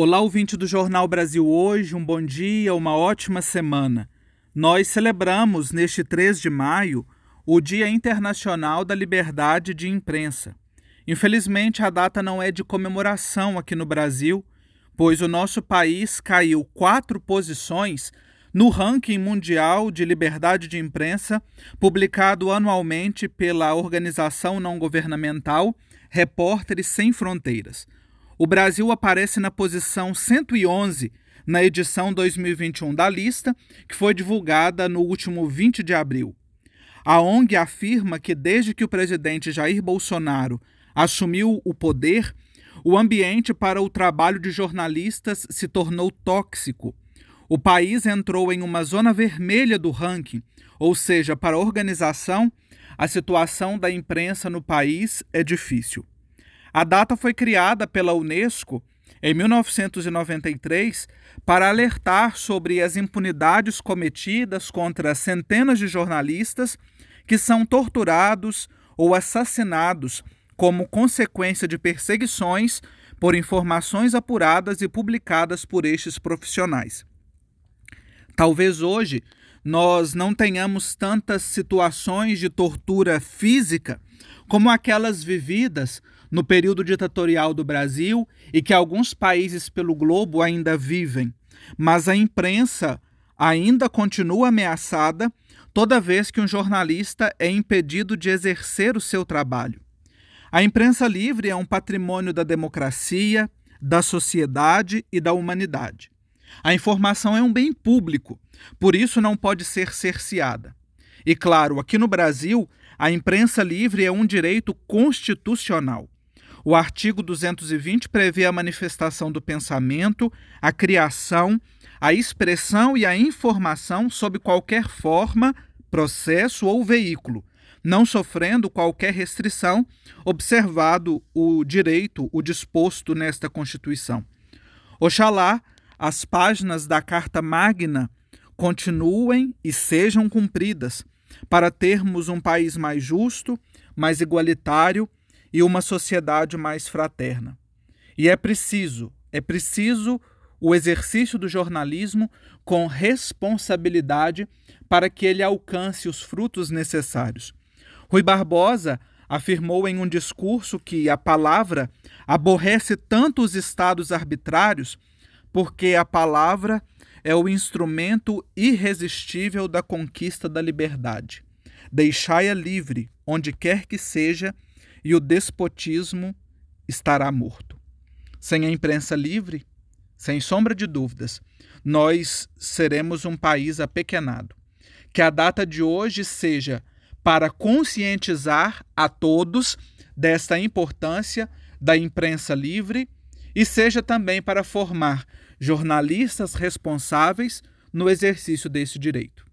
Olá, ouvinte do Jornal Brasil Hoje, um bom dia, uma ótima semana. Nós celebramos, neste 3 de maio, o Dia Internacional da Liberdade de Imprensa. Infelizmente, a data não é de comemoração aqui no Brasil, pois o nosso país caiu quatro posições no ranking mundial de liberdade de imprensa, publicado anualmente pela organização não governamental Repórteres Sem Fronteiras. O Brasil aparece na posição 111 na edição 2021 da lista, que foi divulgada no último 20 de abril. A ONG afirma que desde que o presidente Jair Bolsonaro assumiu o poder, o ambiente para o trabalho de jornalistas se tornou tóxico. O país entrou em uma zona vermelha do ranking, ou seja, para a organização, a situação da imprensa no país é difícil. A data foi criada pela Unesco em 1993 para alertar sobre as impunidades cometidas contra centenas de jornalistas que são torturados ou assassinados como consequência de perseguições por informações apuradas e publicadas por estes profissionais. Talvez hoje nós não tenhamos tantas situações de tortura física como aquelas vividas no período ditatorial do Brasil e que alguns países pelo globo ainda vivem. Mas a imprensa ainda continua ameaçada toda vez que um jornalista é impedido de exercer o seu trabalho. A imprensa livre é um patrimônio da democracia, da sociedade e da humanidade. A informação é um bem público, por isso não pode ser cerceada. E claro, aqui no Brasil, a imprensa livre é um direito constitucional. O artigo 220 prevê a manifestação do pensamento, a criação, a expressão e a informação sob qualquer forma, processo ou veículo, não sofrendo qualquer restrição, observado o direito, o disposto nesta Constituição. Oxalá as páginas da Carta Magna continuem e sejam cumpridas, para termos um país mais justo, mais igualitário e uma sociedade mais fraterna. E é preciso, é preciso o exercício do jornalismo com responsabilidade para que ele alcance os frutos necessários. Rui Barbosa afirmou em um discurso que a palavra aborrece tanto os estados arbitrários porque a palavra é o instrumento irresistível da conquista da liberdade. Deixai-a livre, onde quer que seja, e o despotismo estará morto. Sem a imprensa livre, sem sombra de dúvidas, nós seremos um país apequenado. Que a data de hoje seja para conscientizar a todos desta importância da imprensa livre e seja também para formar jornalistas responsáveis no exercício desse direito.